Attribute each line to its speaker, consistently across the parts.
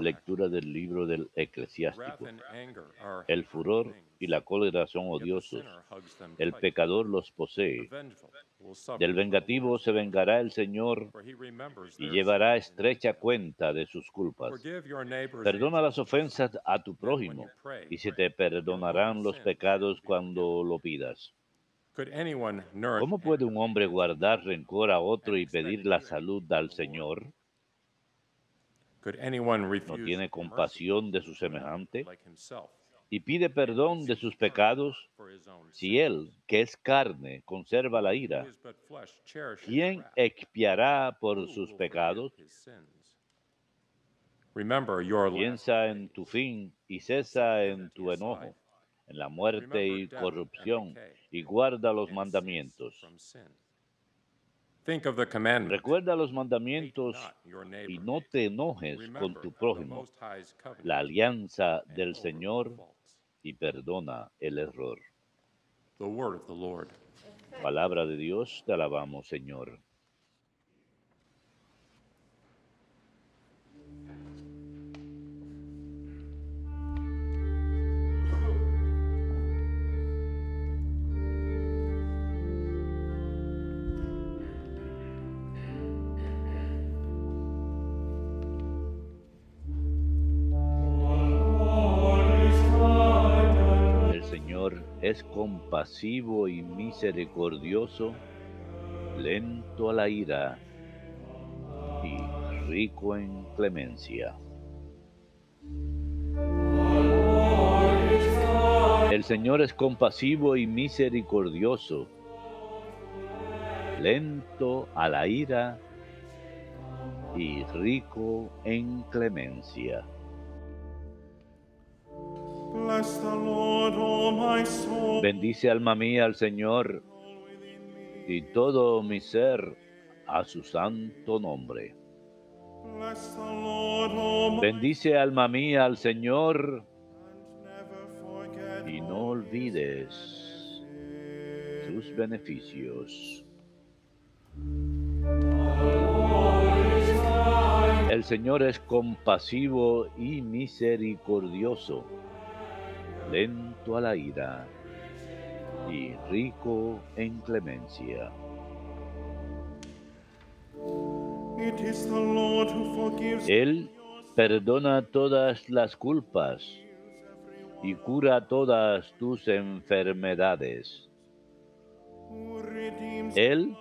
Speaker 1: Lectura del libro del eclesiástico. El furor y la cólera son odiosos. El pecador los posee. Del vengativo se vengará el Señor y llevará estrecha cuenta de sus culpas.
Speaker 2: Forgive your neighbor's
Speaker 1: Perdona las ofensas a tu prójimo y se te perdonarán los pecados cuando lo pidas.
Speaker 2: Could anyone nourish
Speaker 1: ¿Cómo puede un hombre guardar rencor a otro y pedir la salud al Señor? ¿No tiene compasión de su semejante? ¿Y pide perdón de sus pecados? Si él, que es carne, conserva la ira, ¿quién expiará por sus pecados? Piensa en tu fin y cesa en tu enojo, en la muerte y corrupción, y guarda los mandamientos. Recuerda los mandamientos y no te enojes con tu prójimo, la alianza del Señor y perdona el error.
Speaker 2: The word of the Lord.
Speaker 1: Palabra de Dios, te alabamos, Señor. Es compasivo y misericordioso, lento a la ira y rico en clemencia. El Señor es compasivo y misericordioso, lento a la ira y rico en clemencia. Bendice alma mía al Señor y todo mi ser a su santo nombre. Bendice alma mía al Señor y no olvides sus beneficios. El Señor es compasivo y misericordioso, lento a la ira y rico en clemencia. Él perdona todas las culpas y cura todas tus enfermedades. Él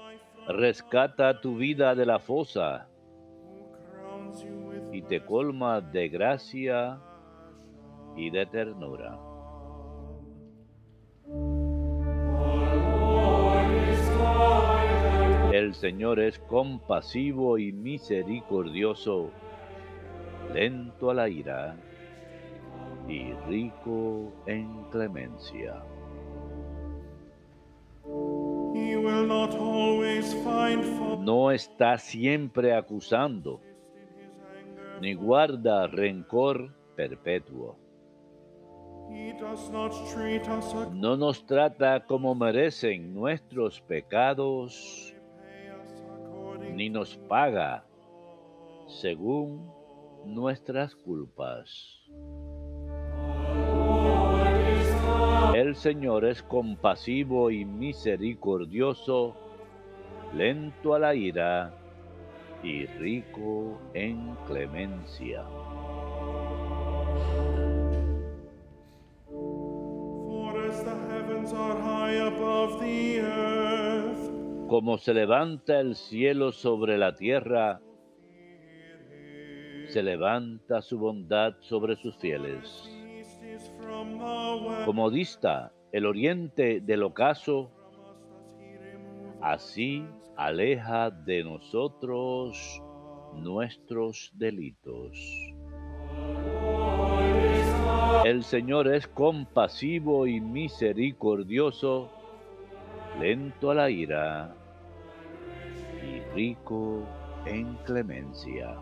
Speaker 1: rescata tu vida de la fosa y te colma de gracia y de ternura. El Señor es compasivo y misericordioso, lento a la ira y rico en clemencia. No está siempre acusando, ni guarda rencor perpetuo. No nos trata como merecen nuestros pecados, ni nos paga según nuestras culpas. El Señor es compasivo y misericordioso, lento a la ira y rico en clemencia. Como se levanta el cielo sobre la tierra, se levanta su bondad sobre sus fieles. Como dista el oriente del ocaso, así aleja de nosotros nuestros delitos. El Señor es compasivo y misericordioso, lento a la ira rico en clemencia.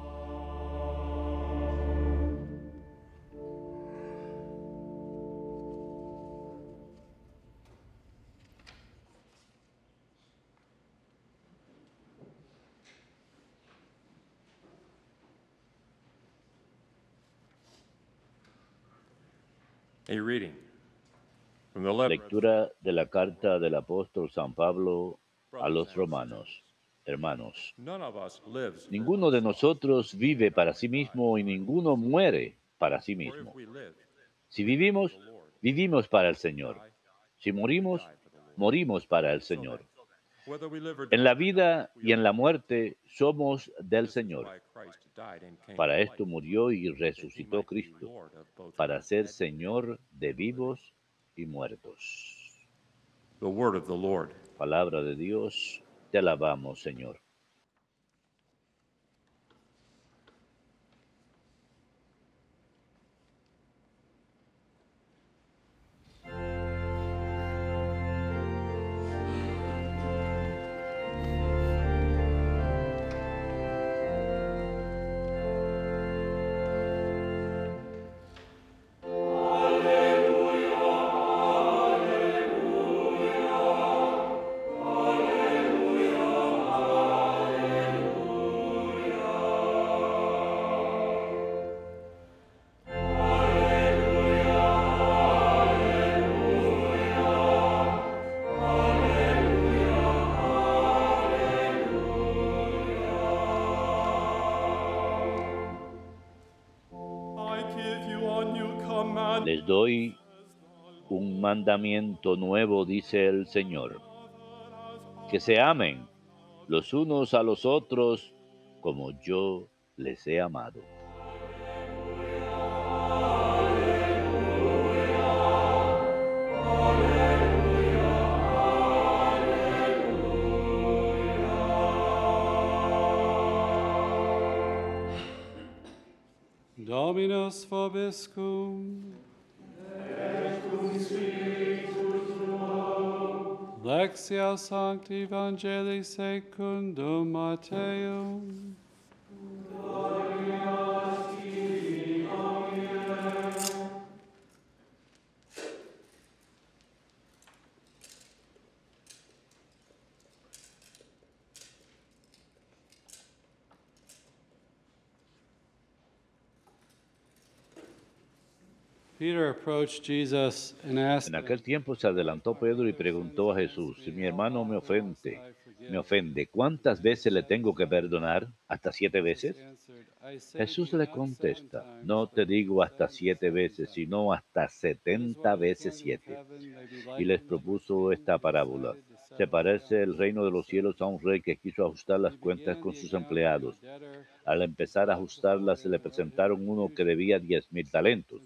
Speaker 1: Lectura de la carta del apóstol San Pablo a los romanos. Hermanos, ninguno de nosotros vive para sí mismo y ninguno muere para sí mismo. Si vivimos, vivimos para el Señor. Si morimos, morimos para el Señor. En la vida y en la muerte somos del Señor. Para
Speaker 2: to
Speaker 1: esto murió y resucitó Cristo, para ser Señor de vivos y muertos. Palabra de Dios, te alabamos, Señor. Les doy un mandamiento nuevo, dice el Señor, que se amen los unos a los otros como yo les he amado.
Speaker 3: Lexia Sancti Evangelii secundum Matteum.
Speaker 1: En aquel tiempo se adelantó Pedro y preguntó a Jesús, si mi hermano me ofende, me ofende, ¿cuántas veces le tengo que perdonar? ¿Hasta siete veces? Jesús le contesta, no te digo hasta siete veces, sino hasta setenta veces siete. Y les propuso esta parábola. Se parece el reino de los cielos a un rey que quiso ajustar las cuentas con sus empleados. Al empezar a ajustarlas, se le presentaron uno que debía diez mil talentos.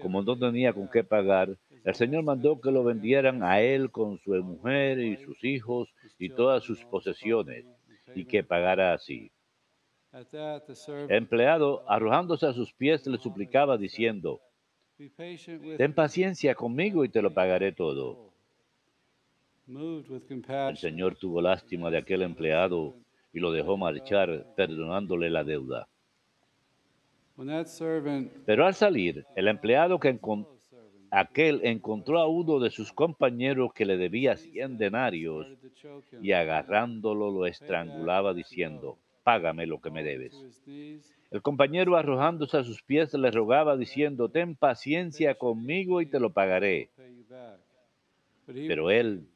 Speaker 1: Como no tenía con qué pagar, el Señor mandó que lo vendieran a él con su mujer y sus hijos y todas sus posesiones, y que pagara así. El empleado, arrojándose a sus pies, le suplicaba diciendo, Ten paciencia conmigo y te lo pagaré todo. El Señor tuvo lástima de aquel empleado y lo dejó marchar, perdonándole la deuda. Pero al salir, el empleado que encon- aquel encontró a uno de sus compañeros que le debía cien denarios y agarrándolo lo estrangulaba diciendo, Págame lo que me debes. El compañero arrojándose a sus pies le rogaba diciendo, Ten paciencia conmigo y te lo pagaré. Pero él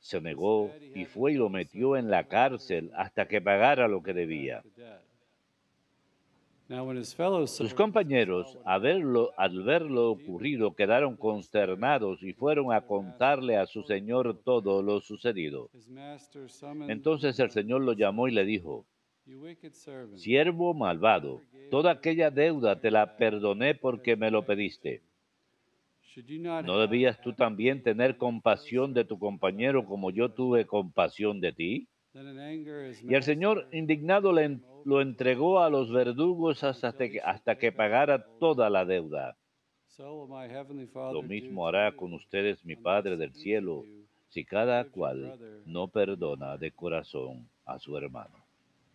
Speaker 1: se negó y fue y lo metió en la cárcel hasta que pagara lo que debía. Sus compañeros, al verlo, al ver lo ocurrido, quedaron consternados y fueron a contarle a su señor todo lo sucedido. Entonces el señor lo llamó y le dijo, Siervo malvado, toda aquella deuda te la perdoné porque me lo pediste. ¿No debías tú también tener compasión de tu compañero como yo tuve compasión de ti? Y el Señor, indignado, le lo entregó a los verdugos hasta que, hasta que pagara toda la deuda. Lo mismo hará con ustedes mi Padre del cielo, si cada cual no perdona de corazón a su hermano.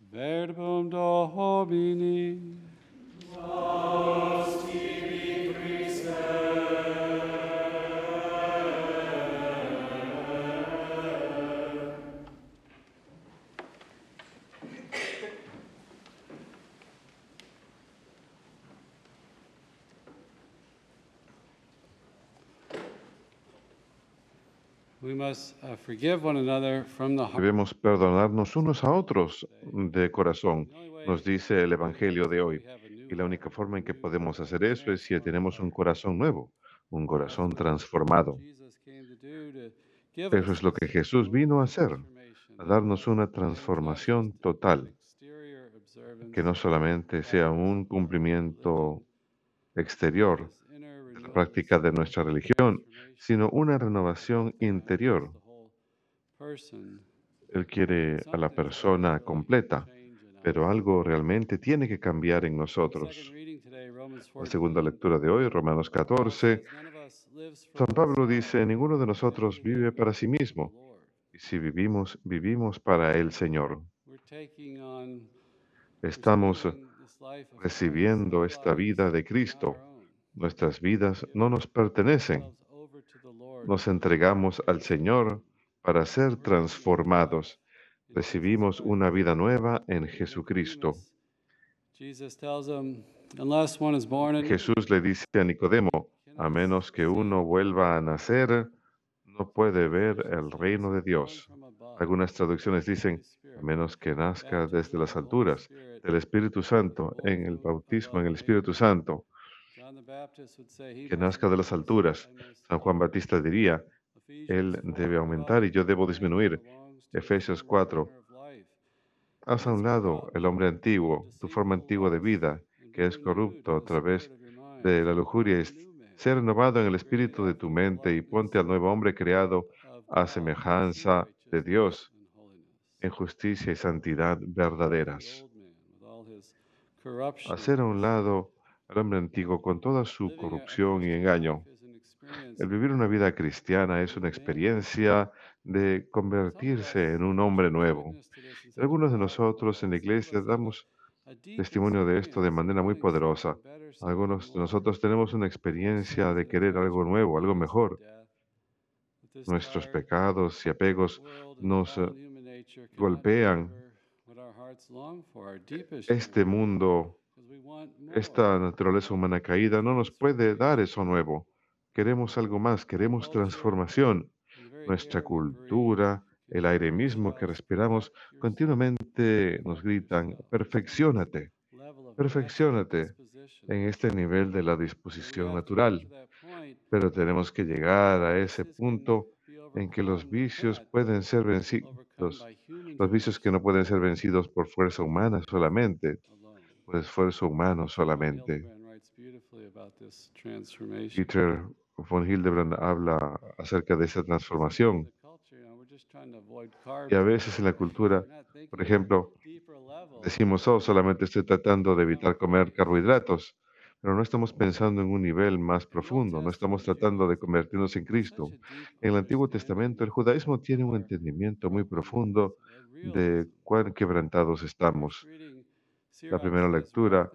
Speaker 3: Verbum Domini.
Speaker 4: Debemos perdonarnos unos a otros de corazón, nos dice el Evangelio de hoy. Y la única forma en que podemos hacer eso es si tenemos un corazón nuevo, un corazón transformado. Eso es lo que Jesús vino a hacer, a darnos una transformación total, que no solamente sea un cumplimiento exterior práctica de nuestra religión, sino una renovación interior. Él quiere a la persona completa, pero algo realmente tiene que cambiar en nosotros. La segunda lectura de hoy, Romanos 14, San Pablo dice, ninguno de nosotros vive para sí mismo, y si vivimos, vivimos para el Señor. Estamos recibiendo esta vida de Cristo. Nuestras vidas no nos pertenecen. Nos entregamos al Señor para ser transformados. Recibimos una vida nueva en Jesucristo. Jesús le dice a Nicodemo, a menos que uno vuelva a nacer, no puede ver el reino de Dios. Algunas traducciones dicen, a menos que nazca desde las alturas, del Espíritu Santo, en el bautismo en el Espíritu Santo, que nazca de las alturas. San Juan Batista diría, Él debe aumentar y yo debo disminuir. Efesios 4. Haz a un lado el hombre antiguo, tu forma antigua de vida, que es corrupto a través de la lujuria, y ser renovado en el espíritu de tu mente y ponte al nuevo hombre creado a semejanza de Dios en justicia y santidad verdaderas. Hacer a un lado al hombre antiguo con toda su corrupción y engaño. El vivir una vida cristiana es una experiencia de convertirse en un hombre nuevo. Algunos de nosotros en la iglesia damos testimonio de esto de manera muy poderosa. Algunos de nosotros tenemos una experiencia de querer algo nuevo, algo mejor. Nuestros pecados y apegos nos eh, golpean. Este mundo, esta naturaleza humana caída no nos puede dar eso nuevo. Queremos algo más, queremos transformación. Nuestra cultura, el aire mismo que respiramos, continuamente nos gritan, perfeccionate, perfeccionate en este nivel de la disposición natural. Pero tenemos que llegar a ese punto en que los vicios pueden ser vencidos, los vicios que no pueden ser vencidos por fuerza humana solamente, por esfuerzo humano solamente. Peter von Hildebrand habla acerca de esa transformación. Y a veces en la cultura, por ejemplo, decimos, oh, solamente estoy tratando de evitar comer carbohidratos, pero no estamos pensando en un nivel más profundo, no estamos tratando de convertirnos en Cristo. En el Antiguo Testamento, el judaísmo tiene un entendimiento muy profundo de cuán quebrantados estamos. La primera lectura,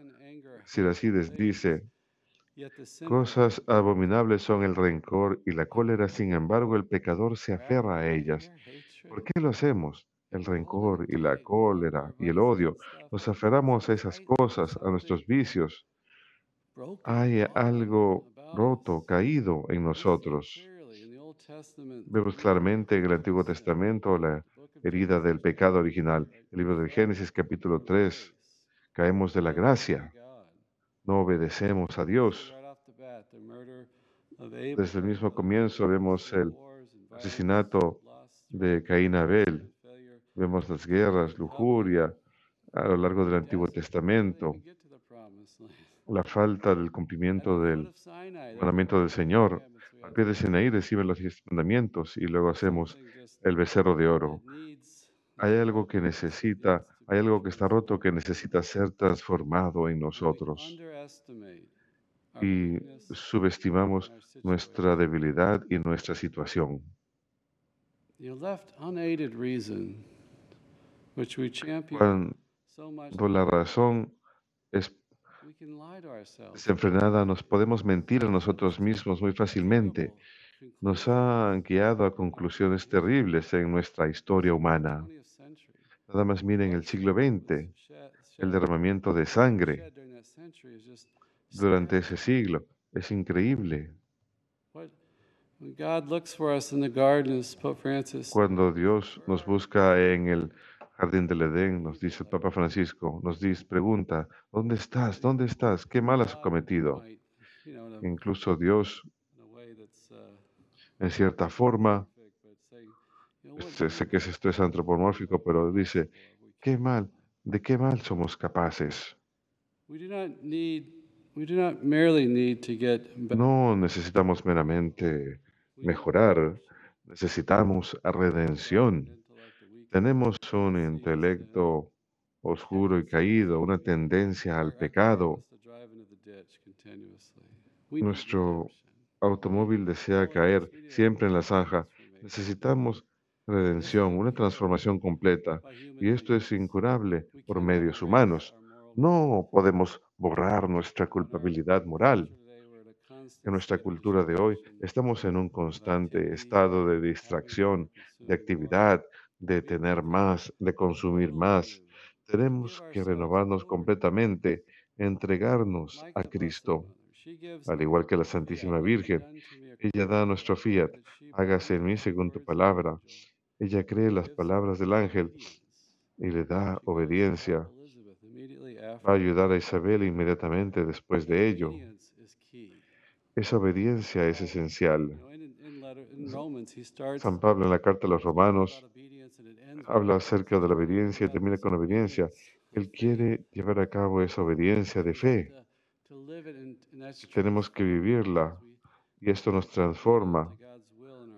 Speaker 4: Siracides dice, Cosas abominables son el rencor y la cólera, sin embargo el pecador se aferra a ellas. ¿Por qué lo hacemos? El rencor y la cólera y el odio. Nos aferramos a esas cosas, a nuestros vicios. Hay algo roto, caído en nosotros. Vemos claramente en el Antiguo Testamento la herida del pecado original. El libro del Génesis capítulo 3. Caemos de la gracia no obedecemos a Dios. Desde el mismo comienzo vemos el asesinato de Caín Abel, vemos las guerras, lujuria a lo largo del Antiguo Testamento, la falta del cumplimiento del mandamiento del Señor. Al pie de reciben los diez mandamientos y luego hacemos el becerro de oro. Hay algo que necesita hay algo que está roto que necesita ser transformado en nosotros. Y subestimamos nuestra debilidad y nuestra situación. Cuando la razón es desenfrenada, nos podemos mentir a nosotros mismos muy fácilmente. Nos han guiado a conclusiones terribles en nuestra historia humana. Nada más miren el siglo XX, el derramamiento de sangre durante ese siglo. Es increíble. Cuando Dios nos busca en el jardín del Edén, nos dice el Papa Francisco, nos dice, pregunta, ¿dónde estás? ¿Dónde estás? ¿Qué mal has cometido? Incluso Dios, en cierta forma, sé, sé
Speaker 3: good
Speaker 4: que es esto es antropomórfico, pero dice, ¿qué mal? ¿De qué mal somos capaces? No necesitamos meramente mejorar, necesitamos redención. Tenemos un intelecto oscuro y caído, una tendencia al pecado. Nuestro automóvil desea caer siempre en la zanja. Necesitamos redención, una transformación completa. Y esto es incurable por medios humanos. No podemos borrar nuestra culpabilidad moral. En nuestra cultura de hoy estamos en un constante estado de distracción, de actividad, de tener más, de consumir más. Tenemos que renovarnos completamente, entregarnos a Cristo, al igual que la Santísima Virgen. Ella da nuestro fiat, hágase en mí según tu palabra. Ella cree las palabras del ángel y le da obediencia. Va a ayudar a Isabel inmediatamente después de ello. Esa obediencia es esencial. San Pablo en la carta a los romanos habla acerca de la obediencia y termina con obediencia. Él quiere llevar a cabo esa obediencia de fe tenemos que vivirla y esto nos transforma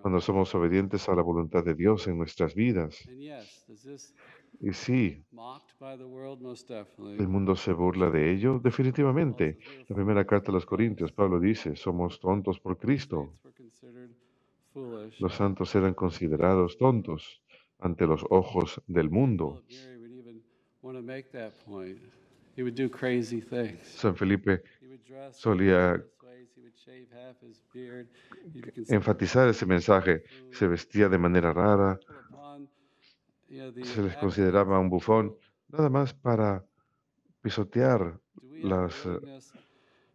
Speaker 4: cuando somos obedientes a la voluntad de Dios en nuestras vidas. Y sí. ¿el mundo se burla de ello? Definitivamente. La primera carta a los Corintios, Pablo dice, somos tontos por Cristo. Los santos eran considerados tontos ante los ojos del mundo. San Felipe solía enfatizar ese mensaje. Se vestía de manera rara, se les consideraba un bufón, nada más para pisotear las, eh,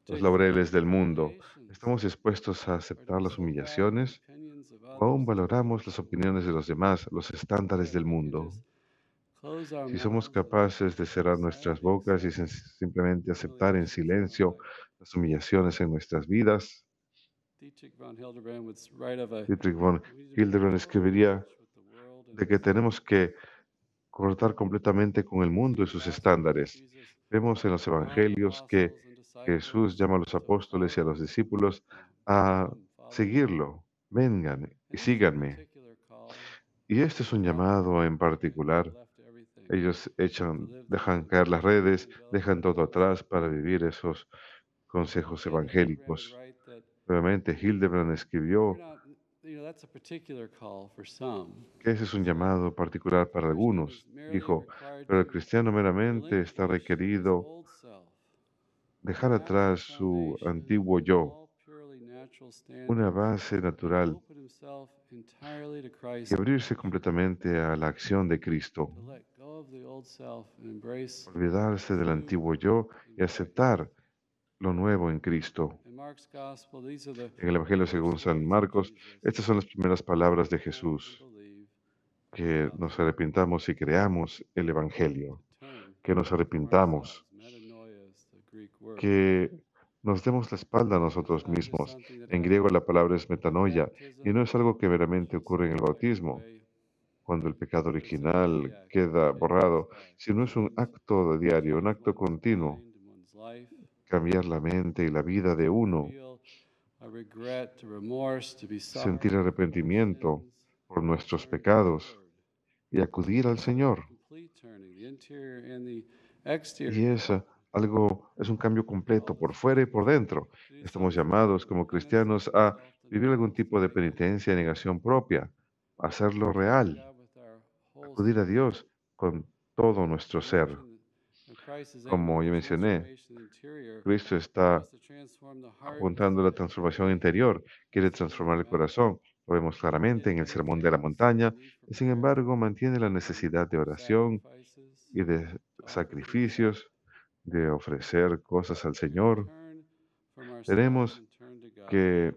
Speaker 4: los laureles del mundo. ¿Estamos dispuestos a aceptar las humillaciones o aún valoramos las opiniones de los demás, los estándares del mundo? Si somos capaces de cerrar nuestras bocas y simplemente aceptar en silencio. Las humillaciones en nuestras vidas,
Speaker 3: Dietrich von Hildebrand
Speaker 4: escribiría de que tenemos que cortar completamente con el mundo y sus estándares. Vemos en los evangelios que Jesús llama a los apóstoles y a los discípulos a seguirlo. Vengan y síganme. Y este es un llamado en particular. Ellos echan, dejan caer las redes, dejan todo atrás para vivir esos consejos evangélicos. Obviamente, Hildebrand escribió que ese es un llamado particular para algunos. Dijo, pero el cristiano meramente está requerido dejar atrás su antiguo yo, una base natural, y abrirse completamente a la acción de Cristo, olvidarse del antiguo yo y aceptar lo nuevo en Cristo. En el Evangelio según San Marcos, estas son las primeras palabras de Jesús, que nos arrepintamos y creamos el Evangelio, que nos arrepintamos, que nos demos la espalda a nosotros mismos. En griego la palabra es metanoia y no es algo que meramente ocurre en el bautismo, cuando el pecado original queda borrado, sino es un acto diario, un acto continuo, cambiar la mente y la vida de uno, sentir arrepentimiento por nuestros pecados y acudir al Señor. Y es eh, algo, es un cambio completo por fuera y por dentro. Estamos llamados como cristianos a vivir algún tipo de penitencia y negación propia, hacerlo real, acudir a Dios con todo nuestro ser. Como ya mencioné, Cristo está apuntando a la transformación interior, quiere transformar el corazón. Lo vemos claramente en el Sermón de la Montaña, y sin embargo mantiene la necesidad de oración y de sacrificios, de ofrecer cosas al Señor. Tenemos que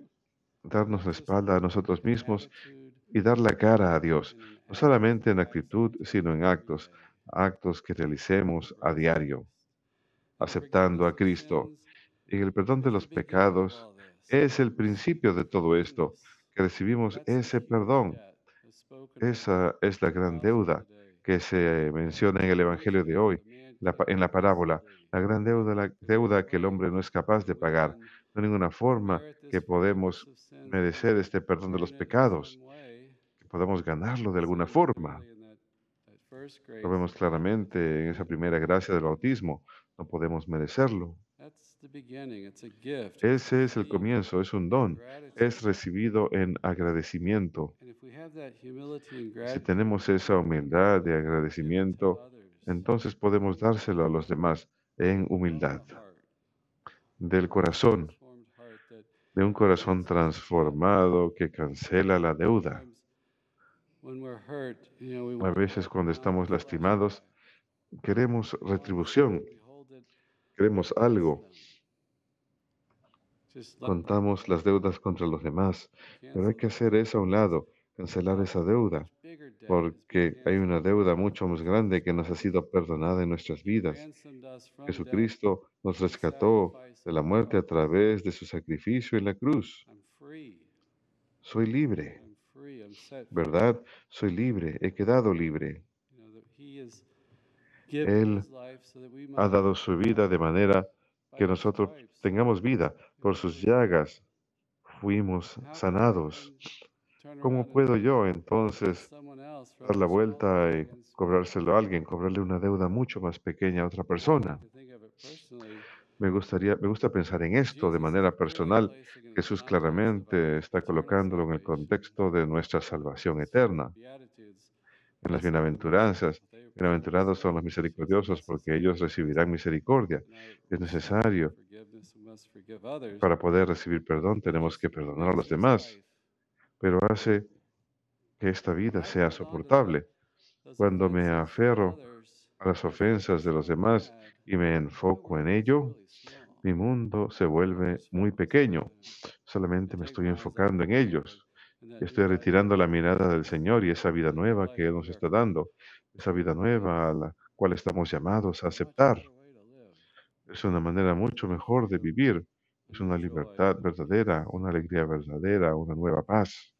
Speaker 4: darnos la espalda a nosotros mismos y dar la cara a Dios, no solamente en actitud, sino en actos, actos que realicemos a diario, aceptando a Cristo. Y el perdón de los pecados es el principio de todo esto, que recibimos ese perdón. Esa es la gran deuda que se menciona en el Evangelio de hoy, en la parábola, la gran deuda, la deuda que el hombre no es capaz de pagar. No hay ninguna forma que podemos merecer este perdón de los pecados, que podamos ganarlo de alguna forma. Lo vemos claramente en esa primera gracia del bautismo. No podemos merecerlo. Ese es el comienzo, es un don, es recibido en agradecimiento. Si tenemos esa humildad de agradecimiento, entonces podemos dárselo a los demás en humildad, del corazón, de un corazón transformado que cancela la deuda. A veces cuando estamos lastimados, queremos retribución, queremos algo, contamos las deudas contra los demás, pero hay que hacer eso a un lado, cancelar esa deuda, porque hay una deuda mucho más grande que nos ha sido perdonada en nuestras vidas. Jesucristo nos rescató de la muerte a través de su sacrificio en la cruz. Soy libre, ¿verdad? Soy libre, he quedado libre. Él ha dado su vida de manera que nosotros tengamos vida. Por sus llagas fuimos sanados. ¿Cómo puedo yo entonces dar la vuelta y cobrárselo a alguien, cobrarle una deuda mucho más pequeña a otra persona? Me gustaría, me gusta pensar en esto de manera personal. Jesús claramente está colocándolo en el contexto de nuestra salvación eterna. En las bienaventuranzas, bienaventurados son los misericordiosos porque ellos recibirán misericordia. Es necesario para poder recibir perdón, tenemos que perdonar a los demás, pero hace que esta vida sea soportable. Cuando me aferro a las ofensas de los demás y me enfoco en ello, mi mundo se vuelve muy pequeño. Solamente me estoy enfocando en ellos. Estoy retirando la mirada del Señor y esa vida nueva que Él nos está dando, esa vida nueva a la cual estamos llamados a aceptar. Es una manera mucho mejor de vivir. Es una libertad verdadera, una alegría verdadera, una nueva paz.